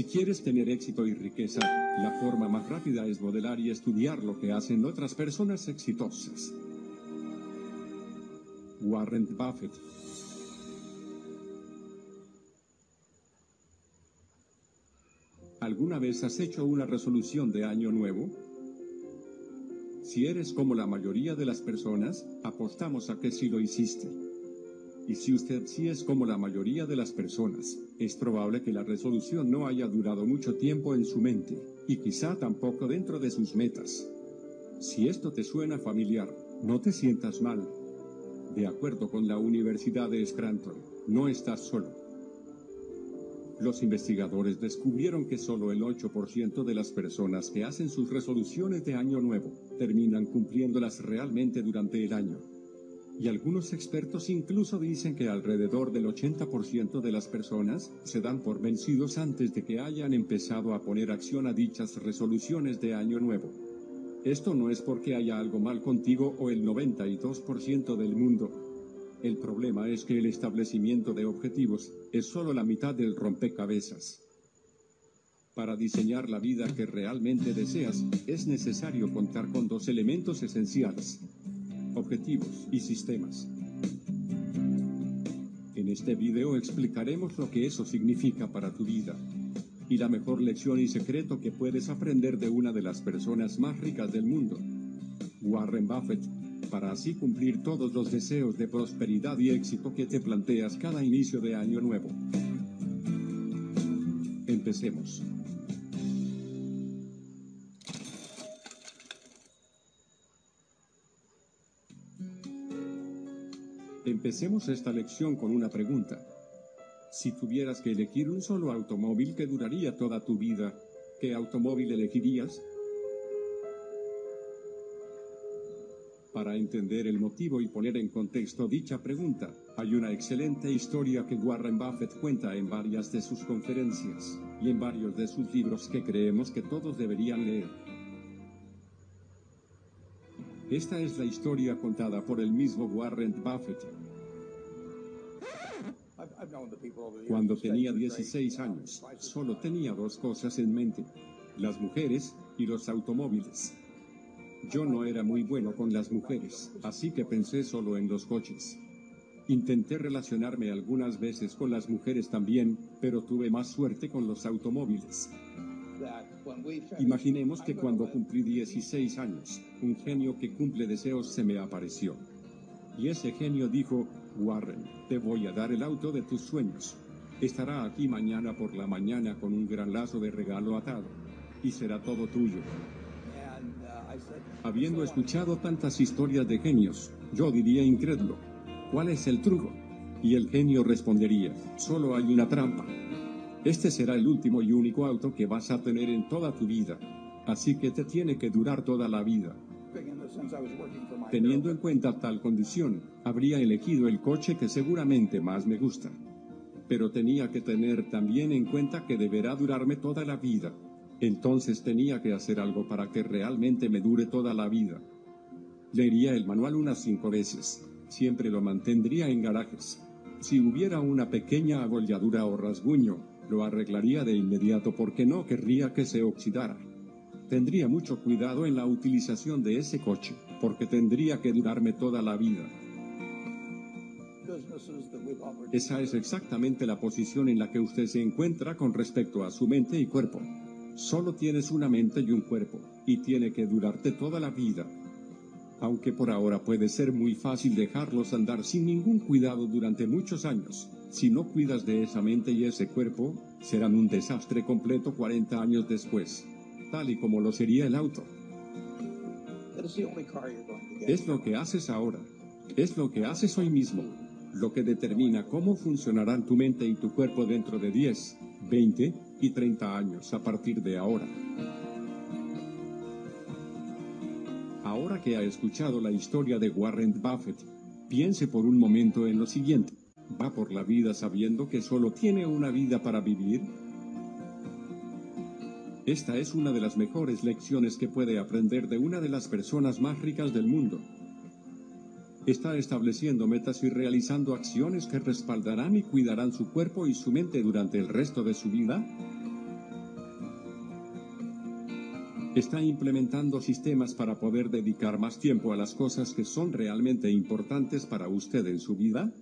Si quieres tener éxito y riqueza, la forma más rápida es modelar y estudiar lo que hacen otras personas exitosas. Warren Buffett ¿Alguna vez has hecho una resolución de año nuevo? Si eres como la mayoría de las personas, apostamos a que sí lo hiciste. Y si usted sí es como la mayoría de las personas, es probable que la resolución no haya durado mucho tiempo en su mente, y quizá tampoco dentro de sus metas. Si esto te suena familiar, no te sientas mal. De acuerdo con la Universidad de Scranton, no estás solo. Los investigadores descubrieron que solo el 8% de las personas que hacen sus resoluciones de año nuevo terminan cumpliéndolas realmente durante el año. Y algunos expertos incluso dicen que alrededor del 80% de las personas se dan por vencidos antes de que hayan empezado a poner acción a dichas resoluciones de año nuevo. Esto no es porque haya algo mal contigo o el 92% del mundo, el problema es que el establecimiento de objetivos es solo la mitad del rompecabezas. Para diseñar la vida que realmente deseas, es necesario contar con dos elementos esenciales, objetivos y sistemas. En este video explicaremos lo que eso significa para tu vida. Y la mejor lección y secreto que puedes aprender de una de las personas más ricas del mundo, Warren Buffett, para así cumplir todos los deseos de prosperidad y éxito que te planteas cada inicio de año nuevo. Empecemos. Empecemos esta lección con una pregunta. Si tuvieras que elegir un solo automóvil que duraría toda tu vida, ¿qué automóvil elegirías? Para entender el motivo y poner en contexto dicha pregunta, hay una excelente historia que Warren Buffett cuenta en varias de sus conferencias, y en varios de sus libros que creemos que todos deberían leer. Esta es la historia contada por el mismo Warren Buffett. Cuando tenía 16 años, solo tenía dos cosas en mente, las mujeres y los automóviles. Yo no era muy bueno con las mujeres, así que pensé solo en los coches. Intenté relacionarme algunas veces con las mujeres también, pero tuve más suerte con los automóviles. Imaginemos que cuando cumplí 16 años, un genio que cumple deseos se me apareció. Y ese genio dijo, Warren, te voy a dar el auto de tus sueños. Estará aquí mañana por la mañana con un gran lazo de regalo atado. Y será todo tuyo. Habiendo escuchado tantas historias de genios, yo diría incrédulo, ¿cuál es el truco? Y el genio respondería, solo hay una trampa. Este será el último y único auto que vas a tener en toda tu vida, así que te tiene que durar toda la vida. Teniendo en cuenta tal condición, habría elegido el coche que seguramente más me gusta. Pero tenía que tener también en cuenta que deberá durarme toda la vida, entonces tenía que hacer algo para que realmente me dure toda la vida. Leería el manual unas cinco veces. Siempre lo mantendría en garajes. Si hubiera una pequeña abolladura o rasguño, lo arreglaría de inmediato porque no querría que se oxidara. Tendría mucho cuidado en la utilización de ese coche, porque tendría que durarme toda la vida. Esa es exactamente la posición en la que usted se encuentra con respecto a su mente y cuerpo. Solo tienes una mente y un cuerpo, y tiene que durarte toda la vida. Aunque por ahora puede ser muy fácil dejarlos andar sin ningún cuidado durante muchos años, si no cuidas de esa mente y ese cuerpo, serán un desastre completo 40 años después, tal y como lo sería el auto. Es lo que haces ahora, es lo que haces hoy mismo, lo que determina cómo funcionarán tu mente y tu cuerpo dentro de 10, 20 y 30 años a partir de ahora. Ahora que ha escuchado la historia de Warren Buffett, piense por un momento en lo siguiente. ¿Va por la vida sabiendo que solo tiene una vida para vivir? Esta es una de las mejores lecciones que puede aprender de una de las personas más ricas del mundo. Está estableciendo metas y realizando acciones que respaldarán y cuidarán su cuerpo y su mente durante el resto de su vida. ¿Está implementando sistemas para poder dedicar más tiempo a las cosas que son realmente importantes para usted en su vida?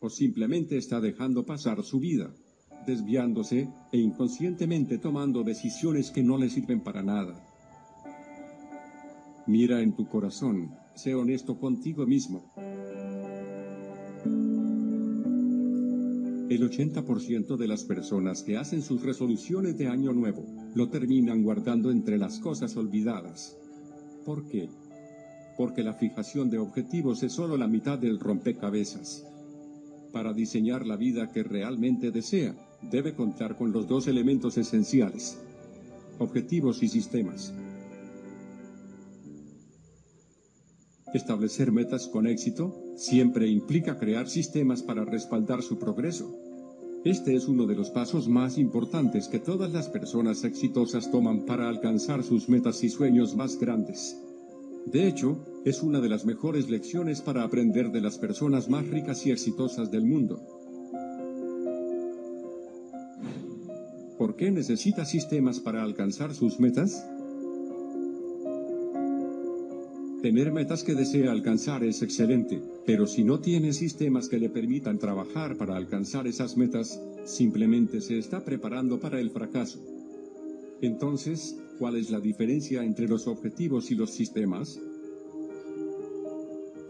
¿O simplemente está dejando pasar su vida, desviándose e inconscientemente tomando decisiones que no le sirven para nada? Mira en tu corazón, sé honesto contigo mismo. El 80% de las personas que hacen sus resoluciones de año nuevo lo terminan guardando entre las cosas olvidadas. ¿Por qué? Porque la fijación de objetivos es solo la mitad del rompecabezas. Para diseñar la vida que realmente desea, debe contar con los dos elementos esenciales, objetivos y sistemas. Establecer metas con éxito siempre implica crear sistemas para respaldar su progreso. Este es uno de los pasos más importantes que todas las personas exitosas toman para alcanzar sus metas y sueños más grandes. De hecho, es una de las mejores lecciones para aprender de las personas más ricas y exitosas del mundo. ¿Por qué necesita sistemas para alcanzar sus metas? Tener metas que desea alcanzar es excelente, pero si no tiene sistemas que le permitan trabajar para alcanzar esas metas, simplemente se está preparando para el fracaso. Entonces, ¿cuál es la diferencia entre los objetivos y los sistemas?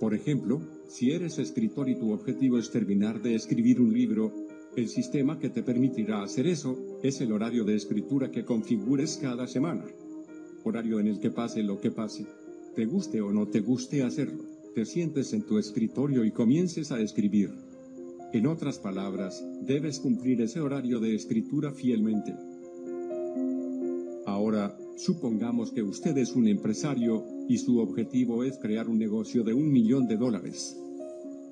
Por ejemplo, si eres escritor y tu objetivo es terminar de escribir un libro, el sistema que te permitirá hacer eso es el horario de escritura que configures cada semana. Horario en el que pase lo que pase te guste o no te guste hacerlo, te sientes en tu escritorio y comiences a escribir. En otras palabras, debes cumplir ese horario de escritura fielmente. Ahora, supongamos que usted es un empresario y su objetivo es crear un negocio de un millón de dólares.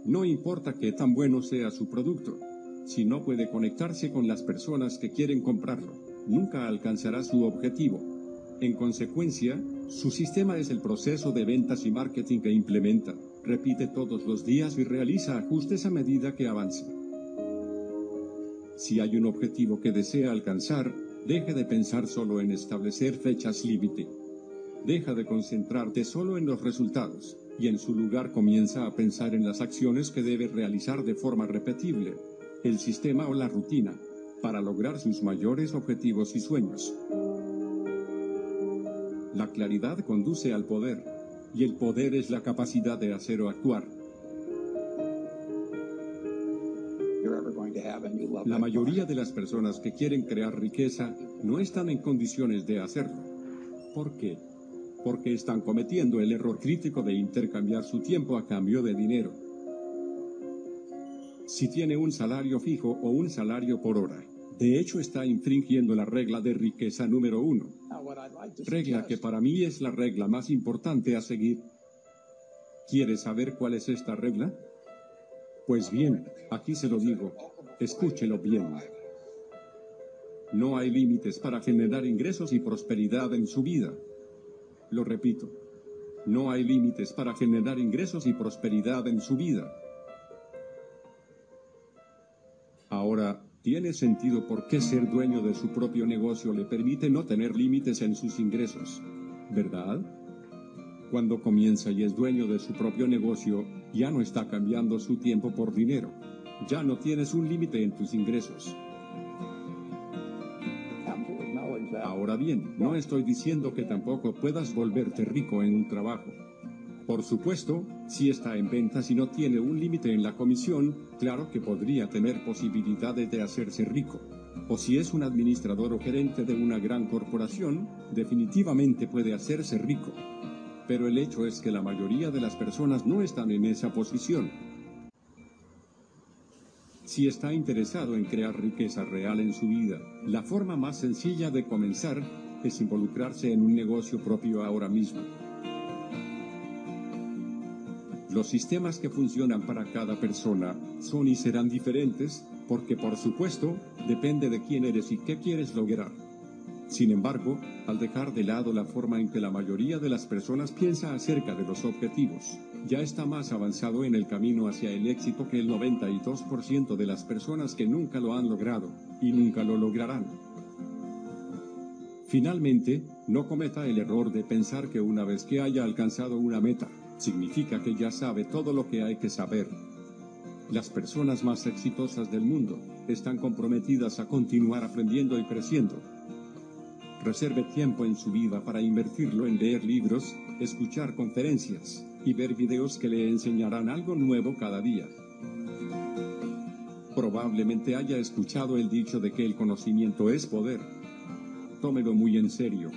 No importa qué tan bueno sea su producto, si no puede conectarse con las personas que quieren comprarlo, nunca alcanzará su objetivo. En consecuencia, su sistema es el proceso de ventas y marketing que implementa, repite todos los días y realiza ajustes a medida que avanza. Si hay un objetivo que desea alcanzar, deje de pensar solo en establecer fechas límite. Deja de concentrarte solo en los resultados, y en su lugar comienza a pensar en las acciones que debe realizar de forma repetible, el sistema o la rutina, para lograr sus mayores objetivos y sueños. La claridad conduce al poder, y el poder es la capacidad de hacer o actuar. La mayoría de las personas que quieren crear riqueza no están en condiciones de hacerlo. ¿Por qué? Porque están cometiendo el error crítico de intercambiar su tiempo a cambio de dinero. Si tiene un salario fijo o un salario por hora, de hecho está infringiendo la regla de riqueza número uno. Regla que para mí es la regla más importante a seguir. ¿Quiere saber cuál es esta regla? Pues bien, aquí se lo digo. Escúchelo bien. No hay límites para generar ingresos y prosperidad en su vida. Lo repito. No hay límites para generar ingresos y prosperidad en su vida. Ahora, tiene sentido porque ser dueño de su propio negocio le permite no tener límites en sus ingresos, ¿verdad? Cuando comienza y es dueño de su propio negocio, ya no está cambiando su tiempo por dinero. Ya no tienes un límite en tus ingresos. Ahora bien, no estoy diciendo que tampoco puedas volverte rico en un trabajo. Por supuesto, si está en ventas y no tiene un límite en la comisión, claro que podría tener posibilidades de hacerse rico. O si es un administrador o gerente de una gran corporación, definitivamente puede hacerse rico. Pero el hecho es que la mayoría de las personas no están en esa posición. Si está interesado en crear riqueza real en su vida, la forma más sencilla de comenzar es involucrarse en un negocio propio ahora mismo. Los sistemas que funcionan para cada persona son y serán diferentes porque por supuesto depende de quién eres y qué quieres lograr. Sin embargo, al dejar de lado la forma en que la mayoría de las personas piensa acerca de los objetivos, ya está más avanzado en el camino hacia el éxito que el 92% de las personas que nunca lo han logrado y nunca lo lograrán. Finalmente, no cometa el error de pensar que una vez que haya alcanzado una meta, significa que ya sabe todo lo que hay que saber. Las personas más exitosas del mundo están comprometidas a continuar aprendiendo y creciendo. Reserve tiempo en su vida para invertirlo en leer libros, escuchar conferencias y ver videos que le enseñarán algo nuevo cada día. Probablemente haya escuchado el dicho de que el conocimiento es poder. Tómelo muy en serio.